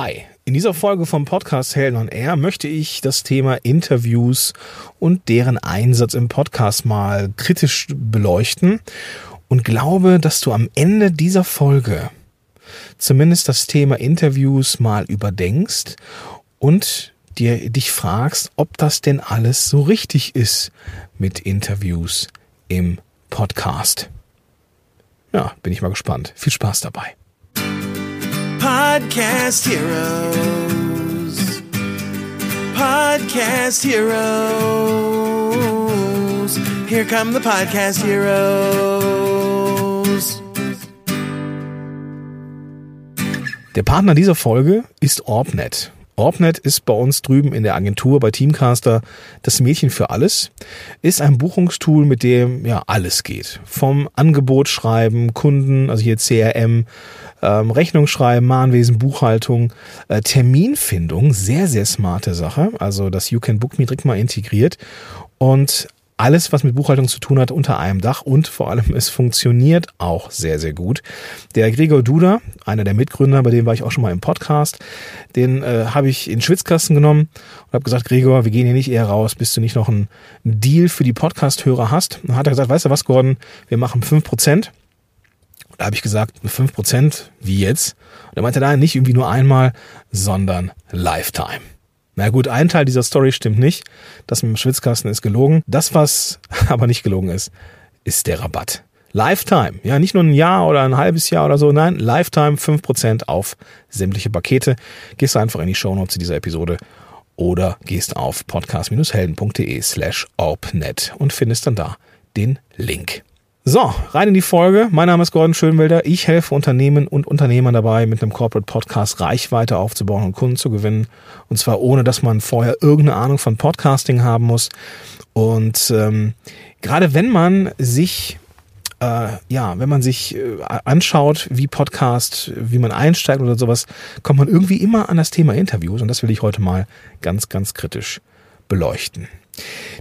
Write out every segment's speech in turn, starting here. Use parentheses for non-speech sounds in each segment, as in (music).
Hi, in dieser Folge vom Podcast Helden on Air möchte ich das Thema Interviews und deren Einsatz im Podcast mal kritisch beleuchten und glaube, dass du am Ende dieser Folge zumindest das Thema Interviews mal überdenkst und dir dich fragst, ob das denn alles so richtig ist mit Interviews im Podcast. Ja, bin ich mal gespannt. Viel Spaß dabei. Podcast Heroes. Podcast Heroes. Here come the Podcast Heroes. Der Partner dieser Folge ist Orbnet. Orbnet ist bei uns drüben in der Agentur bei Teamcaster das Mädchen für alles. Ist ein Buchungstool, mit dem ja alles geht. Vom Angebot schreiben, Kunden, also hier CRM, ähm, Rechnung schreiben, Mahnwesen, Buchhaltung, äh, Terminfindung, sehr, sehr smarte Sache. Also das You Can Book Me direkt mal integriert. Und alles, was mit Buchhaltung zu tun hat, unter einem Dach und vor allem es funktioniert auch sehr, sehr gut. Der Gregor Duda, einer der Mitgründer, bei dem war ich auch schon mal im Podcast, den äh, habe ich in den Schwitzkasten genommen und habe gesagt, Gregor, wir gehen hier nicht eher raus, bis du nicht noch einen Deal für die Podcast-Hörer hast. Und hat er gesagt, weißt du was, Gordon, wir machen fünf Prozent. Da habe ich gesagt, fünf Prozent, wie jetzt? Und er meinte, nein, nicht irgendwie nur einmal, sondern Lifetime. Na gut, ein Teil dieser Story stimmt nicht. Das mit dem Schwitzkasten ist gelogen. Das, was (laughs) aber nicht gelogen ist, ist der Rabatt. Lifetime. Ja, nicht nur ein Jahr oder ein halbes Jahr oder so. Nein, Lifetime 5% auf sämtliche Pakete. Gehst einfach in die Shownotes zu dieser Episode oder gehst auf podcast-helden.de slash orpnet und findest dann da den Link. So, rein in die Folge. Mein Name ist Gordon Schönwelder. Ich helfe Unternehmen und Unternehmern dabei, mit einem Corporate Podcast Reichweite aufzubauen und Kunden zu gewinnen. Und zwar ohne, dass man vorher irgendeine Ahnung von Podcasting haben muss. Und ähm, gerade wenn man sich äh, ja, wenn man sich äh, anschaut, wie Podcast, wie man einsteigt oder sowas, kommt man irgendwie immer an das Thema Interviews. Und das will ich heute mal ganz, ganz kritisch beleuchten.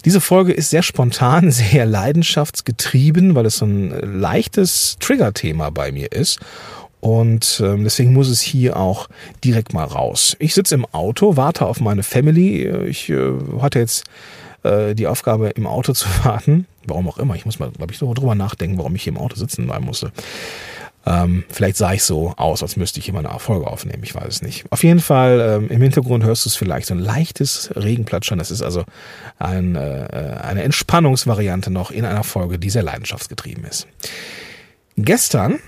Diese Folge ist sehr spontan, (laughs) sehr leidenschaftsgetrieben, weil es so ein leichtes Trigger-Thema bei mir ist. Und ähm, deswegen muss es hier auch direkt mal raus. Ich sitze im Auto, warte auf meine Family. Ich äh, hatte jetzt äh, die Aufgabe, im Auto zu (laughs) warten. Warum auch immer. Ich muss mal, glaube ich, drüber nachdenken, warum ich hier im Auto sitzen bleiben musste. Ähm, vielleicht sah ich so aus, als müsste ich immer eine Folge aufnehmen. Ich weiß es nicht. Auf jeden Fall, ähm, im Hintergrund hörst du es vielleicht so ein leichtes Regenplatschern. Das ist also ein, äh, eine Entspannungsvariante noch in einer Folge, die sehr leidenschaftsgetrieben ist. Gestern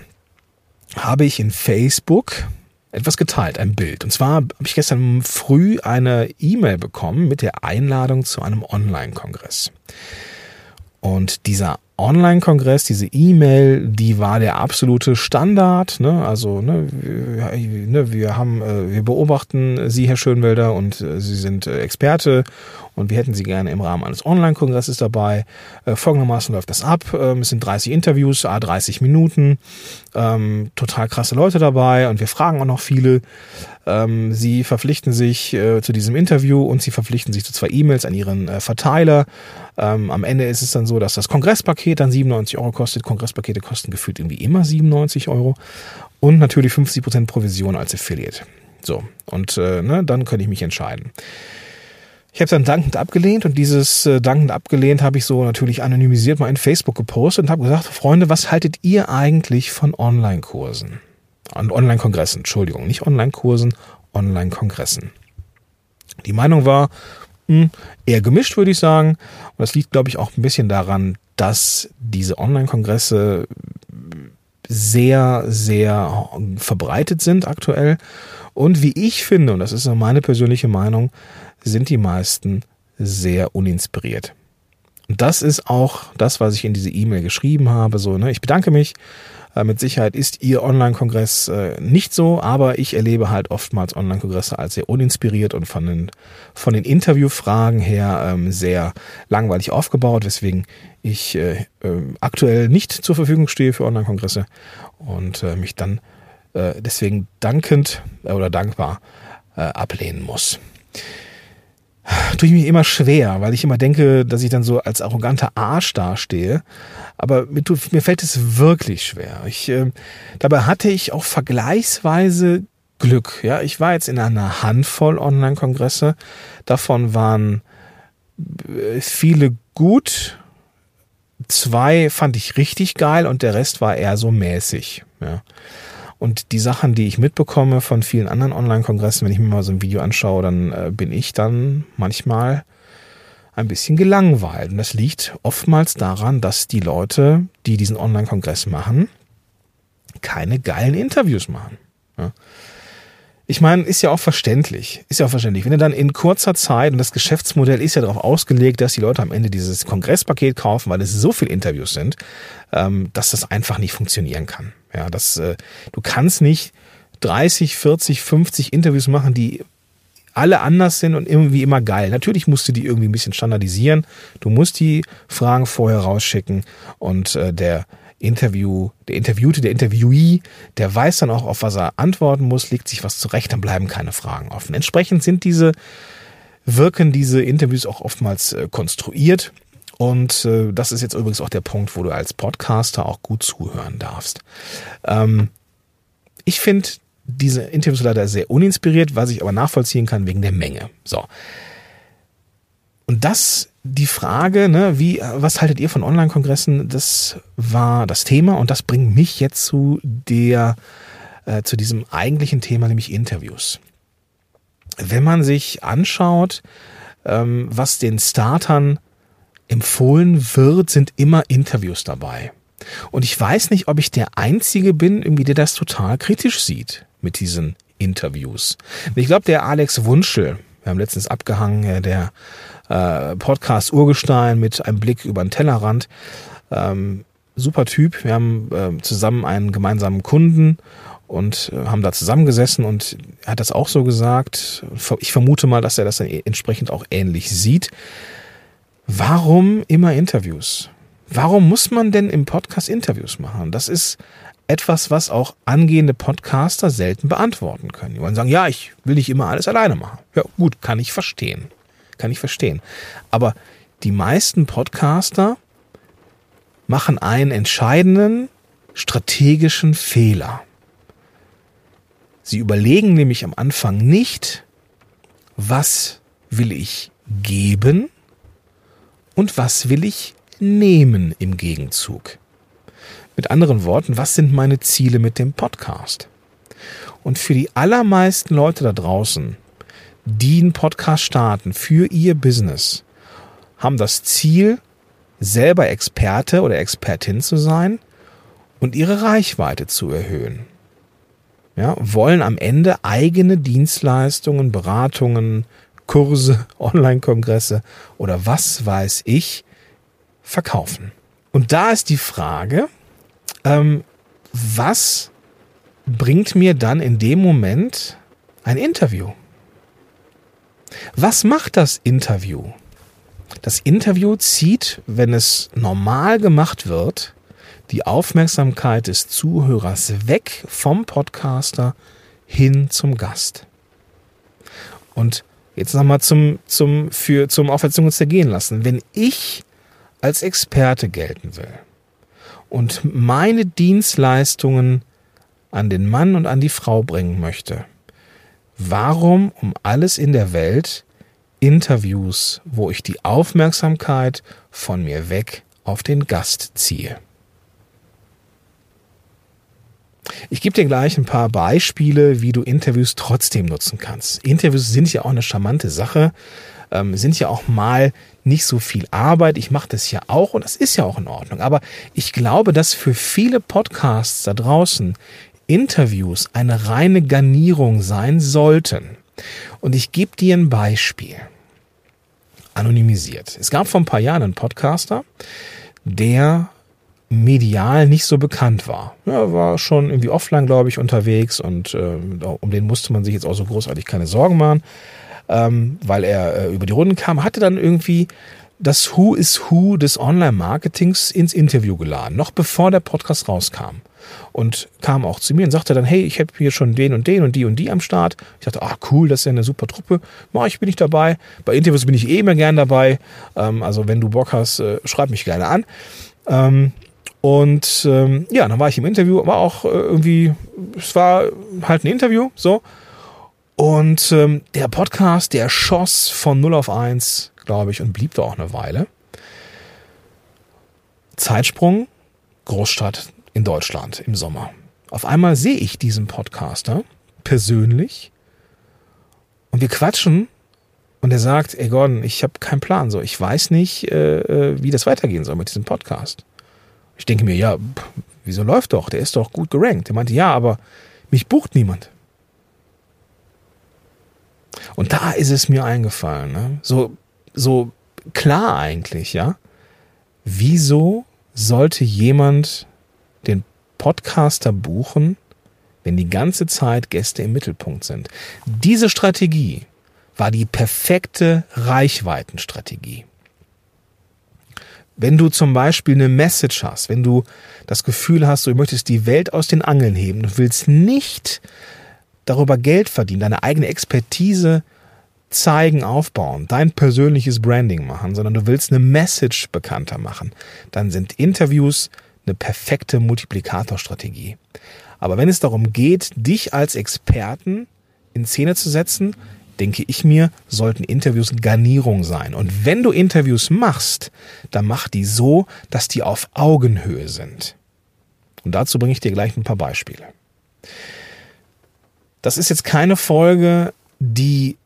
habe ich in Facebook etwas geteilt, ein Bild. Und zwar habe ich gestern früh eine E-Mail bekommen mit der Einladung zu einem Online-Kongress. Und dieser Online-Kongress, diese E-Mail, die war der absolute Standard. Ne? Also ne, wir, ne, wir haben, äh, wir beobachten Sie, Herr Schönwelder, und äh, Sie sind äh, Experte und wir hätten Sie gerne im Rahmen eines Online-Kongresses dabei. Äh, folgendermaßen läuft das ab. Ähm, es sind 30 Interviews, a 30 Minuten, ähm, total krasse Leute dabei und wir fragen auch noch viele. Ähm, Sie verpflichten sich äh, zu diesem Interview und Sie verpflichten sich zu zwei E-Mails an Ihren äh, Verteiler. Ähm, am Ende ist es dann so, dass das Kongresspaket dann 97 Euro kostet. Kongresspakete kosten gefühlt irgendwie immer 97 Euro. Und natürlich 50% Provision als Affiliate. So, und äh, ne, dann könnte ich mich entscheiden. Ich habe dann dankend abgelehnt und dieses äh, dankend abgelehnt habe ich so natürlich anonymisiert mal in Facebook gepostet und habe gesagt, Freunde, was haltet ihr eigentlich von Online-Kursen? An Online-Kongressen, Entschuldigung, nicht Online-Kursen, Online-Kongressen. Die Meinung war mh, hm, eher gemischt, würde ich sagen. Und das liegt, glaube ich, auch ein bisschen daran, dass diese Online-Kongresse sehr, sehr verbreitet sind aktuell. Und wie ich finde, und das ist meine persönliche Meinung, sind die meisten sehr uninspiriert. Und das ist auch das, was ich in diese E-Mail geschrieben habe. So, ne, ich bedanke mich. Äh, mit Sicherheit ist Ihr Online-Kongress äh, nicht so, aber ich erlebe halt oftmals Online-Kongresse als sehr uninspiriert und von den, von den Interviewfragen her ähm, sehr langweilig aufgebaut, weswegen ich äh, äh, aktuell nicht zur Verfügung stehe für Online-Kongresse und äh, mich dann äh, deswegen dankend äh, oder dankbar äh, ablehnen muss tue ich mir immer schwer, weil ich immer denke, dass ich dann so als arroganter Arsch dastehe. Aber mir, tut, mir fällt es wirklich schwer. Ich, äh, dabei hatte ich auch vergleichsweise Glück. Ja, ich war jetzt in einer Handvoll Online-Kongresse. Davon waren äh, viele gut. Zwei fand ich richtig geil und der Rest war eher so mäßig. Ja. Und die Sachen, die ich mitbekomme von vielen anderen Online-Kongressen, wenn ich mir mal so ein Video anschaue, dann äh, bin ich dann manchmal ein bisschen gelangweilt. Und das liegt oftmals daran, dass die Leute, die diesen Online-Kongress machen, keine geilen Interviews machen. Ja. Ich meine, ist ja auch verständlich. Ist ja auch verständlich. Wenn du dann in kurzer Zeit, und das Geschäftsmodell ist ja darauf ausgelegt, dass die Leute am Ende dieses Kongresspaket kaufen, weil es so viele Interviews sind, ähm, dass das einfach nicht funktionieren kann. Ja, das, äh, du kannst nicht 30, 40, 50 Interviews machen, die alle anders sind und irgendwie immer geil. Natürlich musst du die irgendwie ein bisschen standardisieren. Du musst die Fragen vorher rausschicken und äh, der Interview, der Interviewte, der Interviewee, der weiß dann auch, auf was er antworten muss, legt sich was zurecht, dann bleiben keine Fragen offen. Entsprechend sind diese, wirken diese Interviews auch oftmals äh, konstruiert. Und äh, das ist jetzt übrigens auch der Punkt, wo du als Podcaster auch gut zuhören darfst. Ähm, ich finde diese Interviews leider sehr uninspiriert, was ich aber nachvollziehen kann wegen der Menge. So. Und das die Frage, ne, wie, was haltet ihr von Online-Kongressen? Das war das Thema und das bringt mich jetzt zu der, äh, zu diesem eigentlichen Thema, nämlich Interviews. Wenn man sich anschaut, ähm, was den Startern empfohlen wird, sind immer Interviews dabei. Und ich weiß nicht, ob ich der Einzige bin, irgendwie, der das total kritisch sieht mit diesen Interviews. Ich glaube, der Alex Wunschel, wir haben letztens abgehangen, der äh, Podcast Urgestein mit einem Blick über den Tellerrand. Ähm, super Typ. Wir haben äh, zusammen einen gemeinsamen Kunden und äh, haben da zusammengesessen und er hat das auch so gesagt. Ich vermute mal, dass er das dann entsprechend auch ähnlich sieht. Warum immer Interviews? Warum muss man denn im Podcast Interviews machen? Das ist etwas, was auch angehende Podcaster selten beantworten können. Die wollen sagen, ja, ich will nicht immer alles alleine machen. Ja, gut, kann ich verstehen kann ich verstehen. Aber die meisten Podcaster machen einen entscheidenden strategischen Fehler. Sie überlegen nämlich am Anfang nicht, was will ich geben und was will ich nehmen im Gegenzug. Mit anderen Worten, was sind meine Ziele mit dem Podcast? Und für die allermeisten Leute da draußen die einen Podcast starten für ihr Business, haben das Ziel, selber Experte oder Expertin zu sein und ihre Reichweite zu erhöhen. Ja, wollen am Ende eigene Dienstleistungen, Beratungen, Kurse, (laughs) Online-Kongresse oder was weiß ich verkaufen. Und da ist die Frage, ähm, was bringt mir dann in dem Moment ein Interview? Was macht das Interview? Das Interview zieht, wenn es normal gemacht wird, die Aufmerksamkeit des Zuhörers weg vom Podcaster hin zum Gast. Und jetzt nochmal zum, zum, für, zum Aufwärtsung zergehen lassen. Wenn ich als Experte gelten will und meine Dienstleistungen an den Mann und an die Frau bringen möchte, warum um alles in der Welt Interviews, wo ich die Aufmerksamkeit von mir weg auf den Gast ziehe. Ich gebe dir gleich ein paar Beispiele, wie du Interviews trotzdem nutzen kannst. Interviews sind ja auch eine charmante Sache, ähm, sind ja auch mal nicht so viel Arbeit. Ich mache das ja auch und das ist ja auch in Ordnung. Aber ich glaube, dass für viele Podcasts da draußen Interviews eine reine Garnierung sein sollten. Und ich gebe dir ein Beispiel. Anonymisiert. Es gab vor ein paar Jahren einen Podcaster, der medial nicht so bekannt war. Er war schon irgendwie offline, glaube ich, unterwegs und äh, um den musste man sich jetzt auch so großartig keine Sorgen machen, ähm, weil er äh, über die Runden kam, hatte dann irgendwie das Who is Who des Online-Marketings ins Interview geladen, noch bevor der Podcast rauskam und kam auch zu mir und sagte dann, hey, ich habe hier schon den und den und die und die am Start. Ich dachte, ah cool, das ist ja eine super Truppe. Mach ich bin ich dabei. Bei Interviews bin ich eh immer gern dabei. Ähm, also wenn du Bock hast, äh, schreib mich gerne an. Ähm, Und ähm, ja, dann war ich im Interview, war auch äh, irgendwie, es war halt ein Interview, so. Und ähm, der Podcast, der schoss von 0 auf 1, glaube ich, und blieb da auch eine Weile. Zeitsprung, Großstadt in Deutschland im Sommer. Auf einmal sehe ich diesen Podcaster persönlich und wir quatschen und er sagt, ey Gordon, ich habe keinen Plan, so ich weiß nicht, äh, äh, wie das weitergehen soll mit diesem Podcast. Ich denke mir, ja, wieso läuft doch? Der ist doch gut gerankt. Er meinte, ja, aber mich bucht niemand. Und da ist es mir eingefallen, ne? so so klar eigentlich, ja. Wieso sollte jemand Podcaster buchen, wenn die ganze Zeit Gäste im Mittelpunkt sind? Diese Strategie war die perfekte Reichweitenstrategie. Wenn du zum Beispiel eine Message hast, wenn du das Gefühl hast, du möchtest die Welt aus den Angeln heben, du willst nicht darüber Geld verdienen, deine eigene Expertise zeigen, aufbauen, dein persönliches Branding machen, sondern du willst eine Message bekannter machen, dann sind Interviews eine perfekte Multiplikatorstrategie. Aber wenn es darum geht, dich als Experten in Szene zu setzen, denke ich mir, sollten Interviews Garnierung sein. Und wenn du Interviews machst, dann mach die so, dass die auf Augenhöhe sind. Und dazu bringe ich dir gleich ein paar Beispiele. Das ist jetzt keine Folge, die,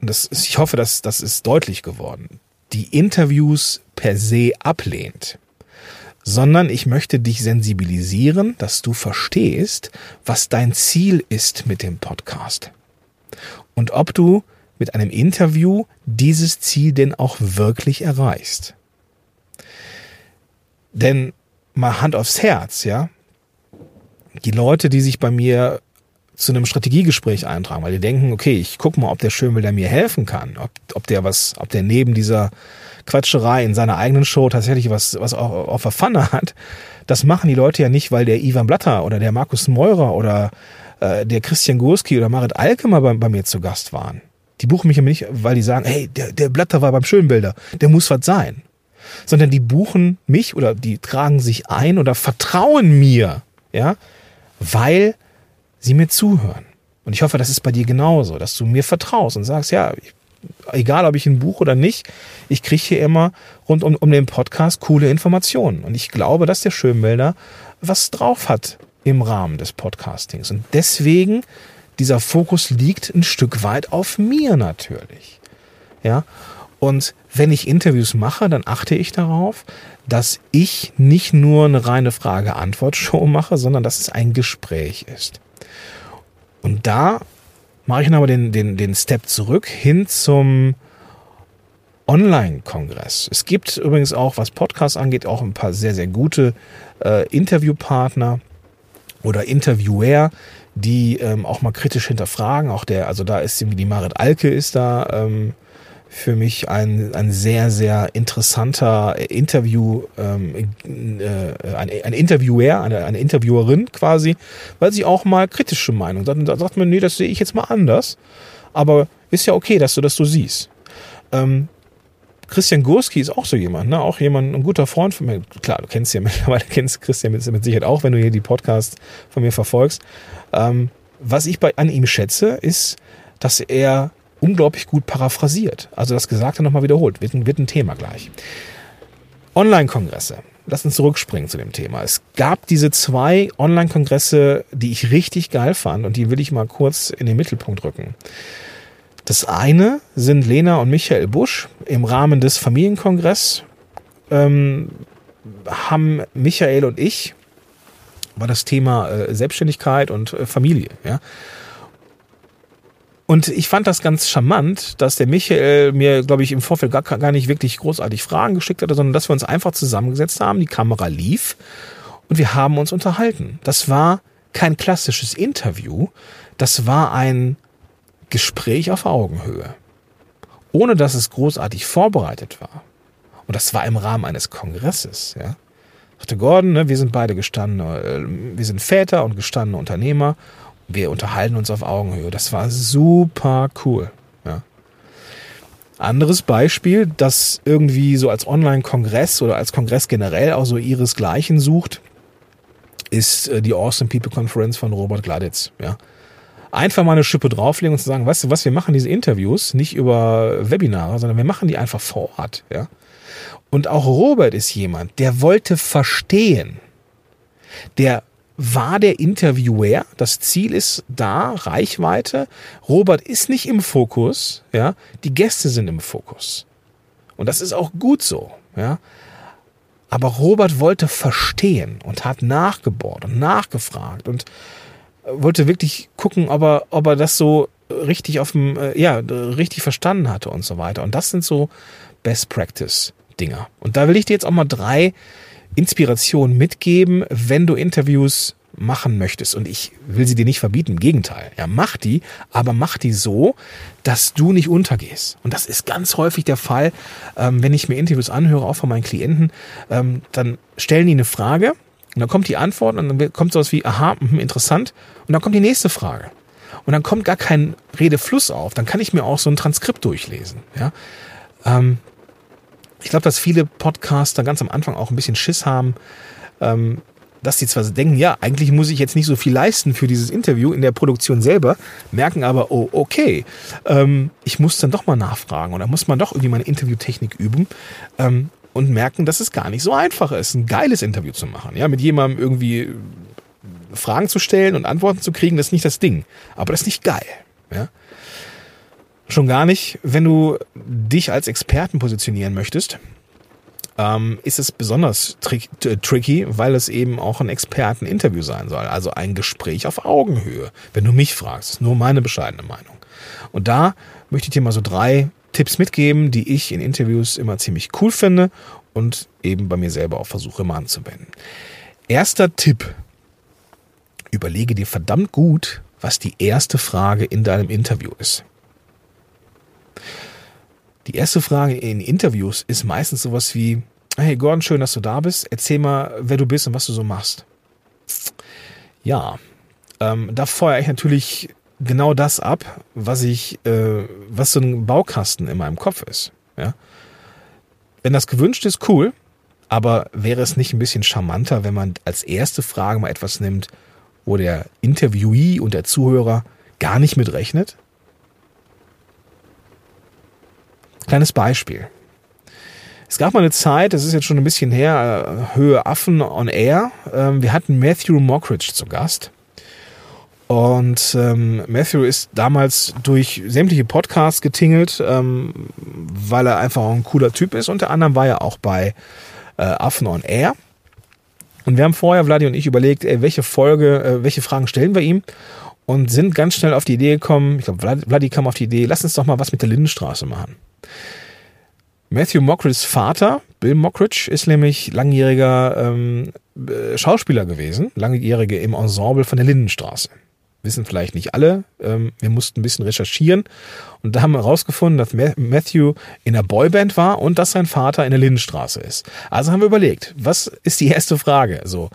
das ist, ich hoffe, dass das ist deutlich geworden, die Interviews per se ablehnt, sondern ich möchte dich sensibilisieren, dass du verstehst, was dein Ziel ist mit dem Podcast und ob du mit einem Interview dieses Ziel denn auch wirklich erreichst. Denn mal Hand aufs Herz, ja. Die Leute, die sich bei mir zu einem Strategiegespräch eintragen, weil die denken, okay, ich guck mal, ob der Schönwilder mir helfen kann, ob, ob der was, ob der neben dieser Quatscherei in seiner eigenen Show tatsächlich was, was auch auf der Pfanne hat. Das machen die Leute ja nicht, weil der Ivan Blatter oder der Markus Meurer oder äh, der Christian Gurski oder Marit Alke mal bei, bei mir zu Gast waren. Die buchen mich aber nicht, weil die sagen, hey, der, der Blatter war beim Schönbilder, der muss was sein. Sondern die buchen mich oder die tragen sich ein oder vertrauen mir, ja, weil sie mir zuhören. Und ich hoffe, das ist bei dir genauso, dass du mir vertraust und sagst, ja, egal ob ich ein Buch oder nicht, ich kriege hier immer rund um, um den Podcast coole Informationen. Und ich glaube, dass der Schönbilder was drauf hat im Rahmen des Podcastings. Und deswegen, dieser Fokus liegt ein Stück weit auf mir natürlich. Ja. Und wenn ich Interviews mache, dann achte ich darauf, dass ich nicht nur eine reine Frage-Antwort-Show mache, sondern dass es ein Gespräch ist. Und da mache ich dann aber den, den, den Step zurück hin zum Online-Kongress. Es gibt übrigens auch, was Podcasts angeht, auch ein paar sehr, sehr gute äh, Interviewpartner oder Interviewer, die ähm, auch mal kritisch hinterfragen. Auch der, also da ist irgendwie die Marit Alke ist da ähm, für mich ein, ein sehr, sehr interessanter Interview, ähm, äh, ein, ein Interviewer, eine, eine Interviewerin quasi, weil sie auch mal kritische Meinung sagt. Da sagt man, nee, das sehe ich jetzt mal anders. Aber ist ja okay, dass du das so siehst. Ähm, Christian Gurski ist auch so jemand, ne? Auch jemand, ein guter Freund von mir. Klar, du kennst ja (laughs) mittlerweile, kennst Christian mit, mit Sicherheit auch, wenn du hier die Podcasts von mir verfolgst. Ähm, was ich bei, an ihm schätze, ist, dass er unglaublich gut paraphrasiert. Also das Gesagte nochmal wiederholt. Wird ein, wird ein Thema gleich. Online-Kongresse. Lass uns zurückspringen zu dem Thema. Es gab diese zwei Online-Kongresse, die ich richtig geil fand und die will ich mal kurz in den Mittelpunkt rücken. Das eine sind Lena und Michael Busch im Rahmen des Familienkongress ähm, haben Michael und ich war das Thema äh, Selbstständigkeit und äh, Familie. Ja? Und ich fand das ganz charmant, dass der Michael mir, glaube ich, im Vorfeld gar, gar nicht wirklich großartig Fragen geschickt hatte, sondern dass wir uns einfach zusammengesetzt haben, die Kamera lief und wir haben uns unterhalten. Das war kein klassisches Interview, das war ein Gespräch auf Augenhöhe, ohne dass es großartig vorbereitet war. Und das war im Rahmen eines Kongresses, ja. Sagte Gordon, ne, wir sind beide gestandene, äh, wir sind Väter und gestandene Unternehmer. Wir unterhalten uns auf Augenhöhe. Das war super cool, ja. Anderes Beispiel, das irgendwie so als Online-Kongress oder als Kongress generell auch so ihresgleichen sucht, ist äh, die Awesome People Conference von Robert Gladitz. Ja. Einfach mal eine Schippe drauflegen und zu sagen, weißt du was, wir machen diese Interviews nicht über Webinare, sondern wir machen die einfach vor Ort. Ja. Und auch Robert ist jemand, der wollte verstehen. Der war der Interviewer. Das Ziel ist da, Reichweite. Robert ist nicht im Fokus, ja. Die Gäste sind im Fokus. Und das ist auch gut so, ja. Aber Robert wollte verstehen und hat nachgebohrt und nachgefragt und wollte wirklich gucken, ob er, ob er das so richtig auf dem, äh, ja, richtig verstanden hatte und so weiter. Und das sind so Best Practice Dinger. Und da will ich dir jetzt auch mal drei Inspiration mitgeben, wenn du Interviews machen möchtest. Und ich will sie dir nicht verbieten, im Gegenteil. Ja, mach die, aber mach die so, dass du nicht untergehst. Und das ist ganz häufig der Fall, ähm, wenn ich mir Interviews anhöre, auch von meinen Klienten, ähm, dann stellen die eine Frage und dann kommt die Antwort und dann kommt sowas wie, aha, mh, interessant. Und dann kommt die nächste Frage. Und dann kommt gar kein Redefluss auf. Dann kann ich mir auch so ein Transkript durchlesen. Ja, ähm, ich glaube, dass viele Podcaster ganz am Anfang auch ein bisschen Schiss haben, ähm, dass sie zwar denken, ja, eigentlich muss ich jetzt nicht so viel leisten für dieses Interview in der Produktion selber, merken aber, oh, okay, ähm, ich muss dann doch mal nachfragen oder muss man doch irgendwie meine Interviewtechnik üben ähm, und merken, dass es gar nicht so einfach ist, ein geiles Interview zu machen, ja, mit jemandem irgendwie Fragen zu stellen und Antworten zu kriegen, das ist nicht das Ding, aber das ist nicht geil, ja. Schon gar nicht, wenn du dich als Experten positionieren möchtest, ähm, ist es besonders trick, tricky, weil es eben auch ein Experteninterview sein soll. Also ein Gespräch auf Augenhöhe. Wenn du mich fragst, nur meine bescheidene Meinung. Und da möchte ich dir mal so drei Tipps mitgeben, die ich in Interviews immer ziemlich cool finde und eben bei mir selber auch versuche mal anzuwenden. Erster Tipp. Überlege dir verdammt gut, was die erste Frage in deinem Interview ist. Die erste Frage in Interviews ist meistens sowas wie, hey Gordon, schön, dass du da bist. Erzähl mal, wer du bist und was du so machst. Ja, ähm, da feuere ich natürlich genau das ab, was ich, äh, was so ein Baukasten in meinem Kopf ist. Ja? Wenn das gewünscht ist, cool. Aber wäre es nicht ein bisschen charmanter, wenn man als erste Frage mal etwas nimmt, wo der Interviewee und der Zuhörer gar nicht mit Kleines Beispiel. Es gab mal eine Zeit, das ist jetzt schon ein bisschen her, äh, Höhe Affen on Air. Ähm, wir hatten Matthew Mockridge zu Gast. Und ähm, Matthew ist damals durch sämtliche Podcasts getingelt, ähm, weil er einfach ein cooler Typ ist. Unter anderem war er auch bei äh, Affen on Air. Und wir haben vorher, Vladi und ich, überlegt, ey, welche Folge, äh, welche Fragen stellen wir ihm und sind ganz schnell auf die Idee gekommen, ich glaube, Vladi kam auf die Idee, lass uns doch mal was mit der Lindenstraße machen. Matthew Mockridge's Vater, Bill Mockridge, ist nämlich langjähriger ähm, äh, Schauspieler gewesen, langjährige im Ensemble von der Lindenstraße. Wissen vielleicht nicht alle. Ähm, wir mussten ein bisschen recherchieren und da haben wir herausgefunden, dass Matthew in der Boyband war und dass sein Vater in der Lindenstraße ist. Also haben wir überlegt, was ist die erste Frage? So,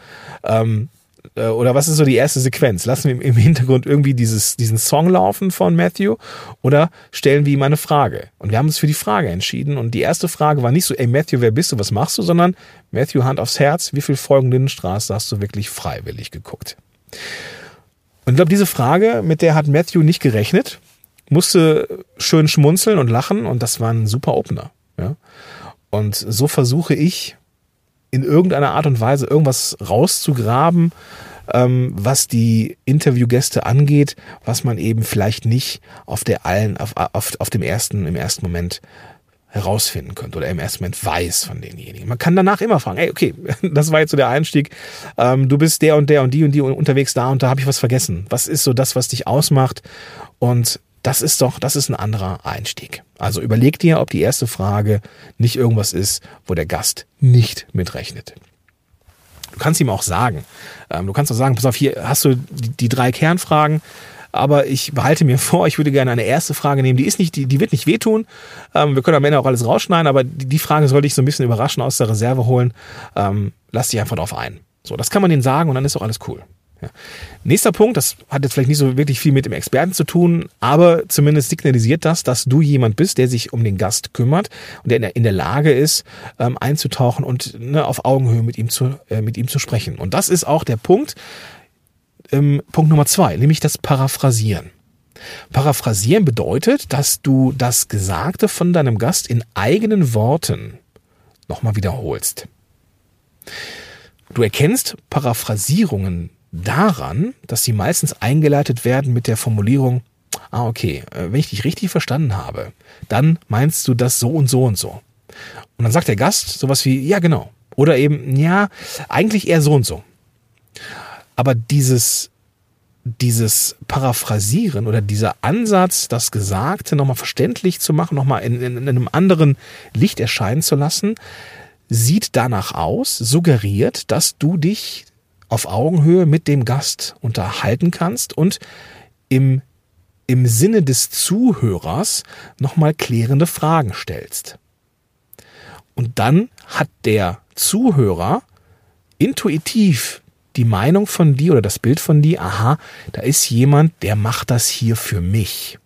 ähm, äh, oder was ist so die erste Sequenz? Lassen wir im Hintergrund irgendwie dieses, diesen Song laufen von Matthew oder stellen wir ihm eine Frage? Und wir haben uns für die Frage entschieden und die erste Frage war nicht so, ey Matthew, wer bist du, was machst du, sondern Matthew, Hand aufs Herz, wie viele Folgen Lindenstraße hast du wirklich freiwillig geguckt? Und ich glaube, diese Frage, mit der hat Matthew nicht gerechnet, musste schön schmunzeln und lachen und das war ein super Opener. Ja? Und so versuche ich in irgendeiner Art und Weise irgendwas rauszugraben, ähm, was die Interviewgäste angeht, was man eben vielleicht nicht auf der allen, auf, auf, auf dem ersten, im ersten Moment herausfinden könnte oder im ersten Moment weiß von denjenigen. Man kann danach immer fragen, hey, okay, (laughs) das war jetzt so der Einstieg, ähm, du bist der und der und die und die unterwegs da und da habe ich was vergessen. Was ist so das, was dich ausmacht? Und das ist doch, das ist ein anderer Einstieg. Also überleg dir, ob die erste Frage nicht irgendwas ist, wo der Gast nicht mitrechnet. Du kannst ihm auch sagen, ähm, du kannst auch sagen, pass auf, hier hast du die, drei Kernfragen, aber ich behalte mir (laughs) vor, ich würde gerne eine erste Frage nehmen, die ist nicht, die, die wird nicht wehtun. Ähm, wir können am Ende auch alles rausschneiden, aber die, die Frage sollte ich so ein bisschen überraschen aus der Reserve holen. Ähm, lass dich einfach drauf ein. So, das kann man denen sagen und dann ist auch alles cool. Ja. Nächster Punkt, das hat jetzt vielleicht nicht so wirklich viel mit dem Experten zu tun, aber zumindest signalisiert das, dass du jemand bist, der sich um den Gast kümmert und der in der, Lage ist, ähm, einzutauchen und ne, auf Augenhöhe mit ihm, zu, äh, mit ihm zu sprechen. Und das ist auch der Punkt, ähm, Punkt Nummer zwei, nämlich das Paraphrasieren. Paraphrasieren bedeutet, dass du das Gesagte von deinem Gast in eigenen Worten nochmal wiederholst. Du erkennst Paraphrasierungen daran, dass sie meistens eingeleitet werden mit der Formulierung, ah okay, äh, wenn ich dich richtig verstanden habe, dann meinst du das so und so und so. Und dann sagt der Gast sowas wie, ja genau. Oder eben, ja, eigentlich eher so und so. Aber dieses, dieses Paraphrasieren oder dieser Ansatz, das Gesagte nochmal verständlich zu machen, nochmal in, in, in einem anderen Licht erscheinen zu lassen, sieht danach aus, suggeriert, dass du dich auf Augenhöhe mit dem Gast unterhalten kannst und im, im Sinne des Zuhörers nochmal klärende Fragen stellst. Und dann hat der Zuhörer intuitiv die Meinung von dir oder das Bild von dir, aha, da ist jemand, der macht das hier für mich.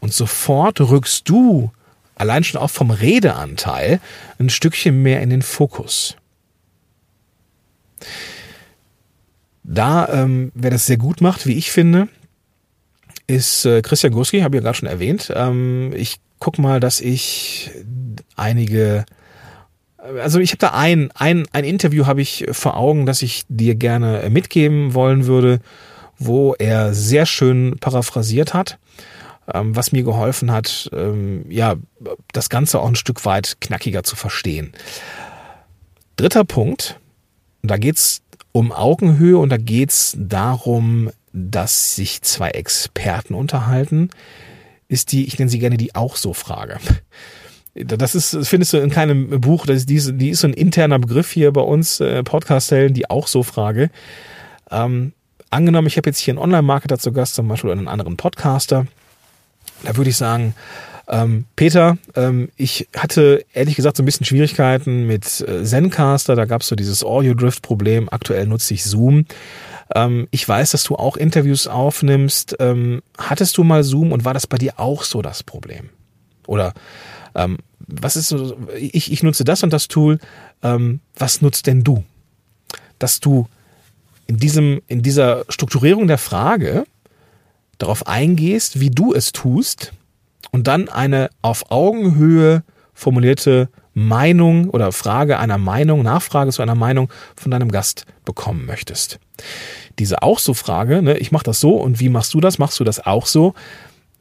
Und sofort rückst du allein schon auch vom Redeanteil ein Stückchen mehr in den Fokus. Da, ähm, wer das sehr gut macht, wie ich finde, ist äh, Christian Gurski, habe ich ja gerade schon erwähnt. Ähm, ich guck mal, dass ich einige, also ich habe da ein, ein, ein Interview habe ich vor Augen, das ich dir gerne mitgeben wollen würde, wo er sehr schön paraphrasiert hat, ähm, was mir geholfen hat, ähm, ja, das Ganze auch ein Stück weit knackiger zu verstehen. Dritter Punkt, da geht's um Augenhöhe und da geht's darum, dass sich zwei Experten unterhalten, ist die, ich nenne sie gerne die auch so Frage. Das ist, das findest du in keinem Buch, das ist, die, ist, so ein interner Begriff hier bei uns, äh, Podcast-Helden, die auch so Frage. Ähm, angenommen, ich habe jetzt hier einen Online-Marketer zu Gast, zum Beispiel einen anderen Podcaster, da würde ich sagen, ähm, Peter, ähm, ich hatte ehrlich gesagt so ein bisschen Schwierigkeiten mit äh, Zencaster, da gab es so dieses Audio-Drift-Problem. Aktuell nutze ich Zoom. Ähm, ich weiß, dass du auch Interviews aufnimmst. Ähm, hattest du mal Zoom und war das bei dir auch so das Problem? Oder ähm, was ist so, ich, ich nutze das und das Tool. Ähm, was nutzt denn du? Dass du in diesem, in dieser Strukturierung der Frage darauf eingehst, wie du es tust und dann eine auf Augenhöhe formulierte Meinung oder Frage einer Meinung, Nachfrage zu einer Meinung von deinem Gast bekommen möchtest. Diese auch so Frage, ne, ich mache das so und wie machst du das? Machst du das auch so?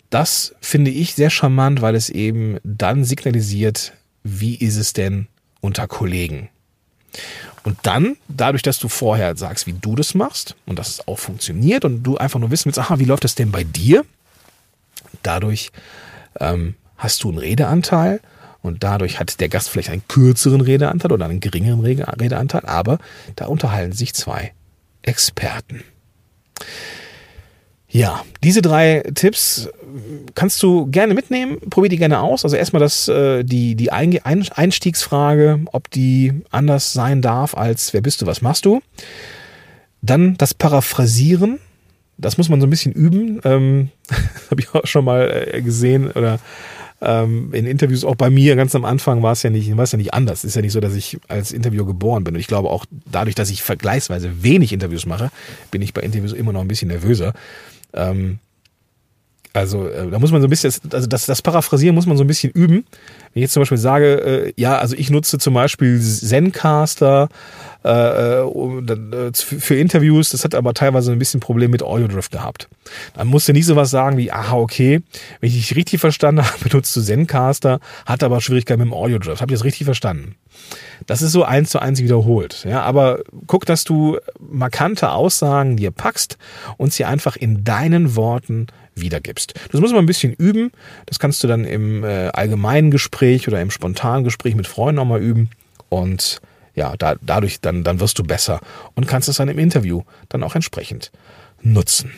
Das finde ich sehr charmant, weil es eben dann signalisiert, wie ist es denn unter Kollegen? Und dann, dadurch, dass du vorher sagst, wie du das machst und dass es auch funktioniert und du einfach nur wissen willst, aha, wie läuft das denn bei dir? Dadurch ähm, hast du einen Redeanteil und dadurch hat der Gast vielleicht einen kürzeren Redeanteil oder einen geringeren Redeanteil, aber da unterhalten sich zwei Experten. Ja, diese drei Tipps kannst du gerne mitnehmen, probier die gerne aus. Also erstmal das, äh, die, die Einstiegsfrage, ob die anders sein darf als wer bist du, was machst du. Dann das Paraphrasieren, das muss man so ein bisschen üben. Ähm, (laughs) Habe ich auch schon mal äh, gesehen oder ähm, in Interviews auch bei mir ganz am Anfang war es ja nicht, war es ja nicht anders. Ist ja nicht so, dass ich als Interviewer geboren bin. Und ich glaube auch dadurch, dass ich vergleichsweise wenig Interviews mache, bin ich bei Interviews immer noch ein bisschen nervöser. Ähm, also äh, da muss man so ein bisschen, also das, das Paraphrasieren muss man so ein bisschen üben. Wenn ich jetzt zum Beispiel sage, äh, ja, also ich nutze zum Beispiel Zencaster äh, äh, für Interviews, das hat aber teilweise ein bisschen Problem mit Audio Drift gehabt. Dann musst du nicht sowas sagen wie, aha, okay, wenn ich dich richtig verstanden (laughs) habe, benutzt du Zencaster, hat aber Schwierigkeiten mit dem Audio Drift. Hab ich das richtig verstanden? Das ist so eins zu eins wiederholt. Ja, aber guck, dass du markante Aussagen dir packst und sie einfach in deinen Worten wiedergibst. Das muss man ein bisschen üben. Das kannst du dann im äh, allgemeinen Gespräch oder im spontanen Gespräch mit Freunden auch mal üben. Und ja, da, dadurch dann, dann wirst du besser und kannst es dann im Interview dann auch entsprechend nutzen.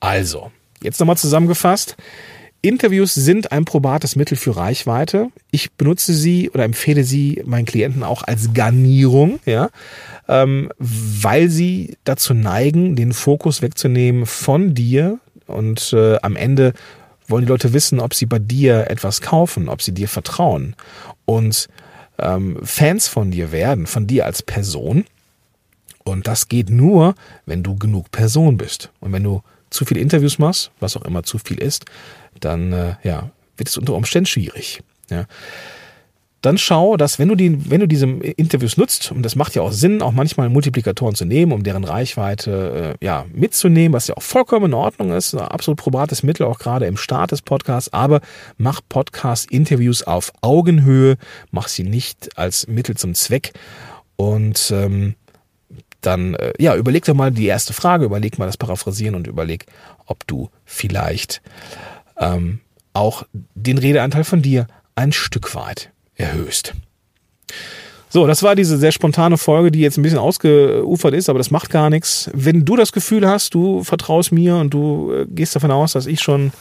Also, jetzt nochmal zusammengefasst. Interviews sind ein probates Mittel für Reichweite. Ich benutze sie oder empfehle sie meinen Klienten auch als Garnierung, ja, ähm, weil sie dazu neigen, den Fokus wegzunehmen von dir und äh, am Ende wollen die Leute wissen, ob sie bei dir etwas kaufen, ob sie dir vertrauen und ähm, Fans von dir werden, von dir als Person. Und das geht nur, wenn du genug Person bist. Und wenn du zu viele Interviews machst, was auch immer zu viel ist, dann äh, ja, wird es unter Umständen schwierig. Ja. Dann schau, dass wenn du die, wenn du diese Interviews nutzt, und das macht ja auch Sinn, auch manchmal Multiplikatoren zu nehmen, um deren Reichweite äh, ja mitzunehmen, was ja auch vollkommen in Ordnung ist, absolut probates Mittel auch gerade im Start des Podcasts. Aber mach Podcast-Interviews auf Augenhöhe, mach sie nicht als Mittel zum Zweck und ähm, dann äh, ja überleg doch mal die erste Frage, überleg mal das Paraphrasieren und überleg, ob du vielleicht ähm, auch den Redeanteil von dir ein Stück weit erhöhst. So, das war diese sehr spontane Folge, die jetzt ein bisschen ausgeufert ist, aber das macht gar nichts. Wenn du das Gefühl hast, du vertraust mir und du äh, gehst davon aus, dass ich schon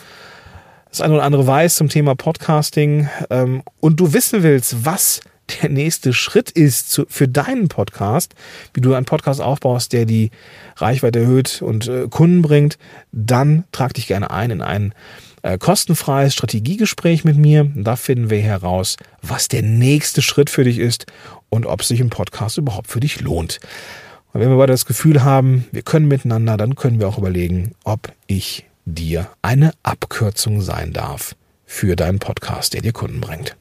das eine oder andere weiß zum Thema Podcasting ähm, und du wissen willst, was der nächste Schritt ist zu, für deinen Podcast, wie du einen Podcast aufbaust, der die Reichweite erhöht und äh, Kunden bringt, dann trag dich gerne ein in ein äh, kostenfreies Strategiegespräch mit mir. Da finden wir heraus, was der nächste Schritt für dich ist und ob sich ein Podcast überhaupt für dich lohnt. Und wenn wir beide das Gefühl haben, wir können miteinander, dann können wir auch überlegen, ob ich dir eine Abkürzung sein darf für deinen Podcast, der dir Kunden bringt.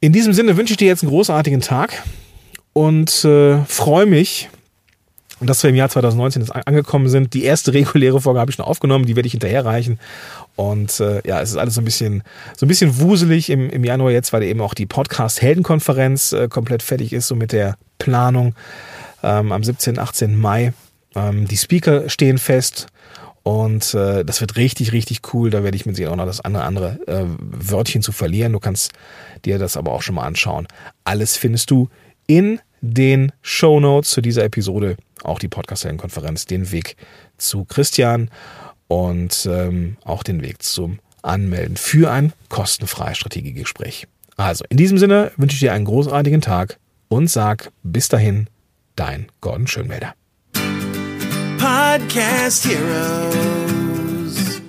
In diesem Sinne wünsche ich dir jetzt einen großartigen Tag und äh, freue mich, dass wir im Jahr 2019 jetzt angekommen sind. Die erste reguläre Folge habe ich schon aufgenommen, die werde ich hinterherreichen. Und äh, ja, es ist alles so ein bisschen so ein bisschen wuselig im, im Januar jetzt, weil eben auch die Podcast-Heldenkonferenz äh, komplett fertig ist, so mit der Planung ähm, am 17., 18. Mai. Ähm, die Speaker stehen fest. Und äh, das wird richtig, richtig cool. Da werde ich mit Sicherheit auch noch das andere, andere äh, Wörtchen zu verlieren. Du kannst dir das aber auch schon mal anschauen. Alles findest du in den Show Notes zu dieser Episode. Auch die Podcast-Konferenz, den Weg zu Christian und ähm, auch den Weg zum Anmelden für ein kostenfreies Strategiegespräch. Also in diesem Sinne wünsche ich dir einen großartigen Tag und sag bis dahin, dein Gordon Schönmelder. Podcast Heroes.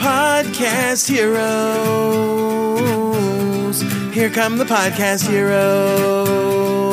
Podcast Heroes. Here come the Podcast Heroes.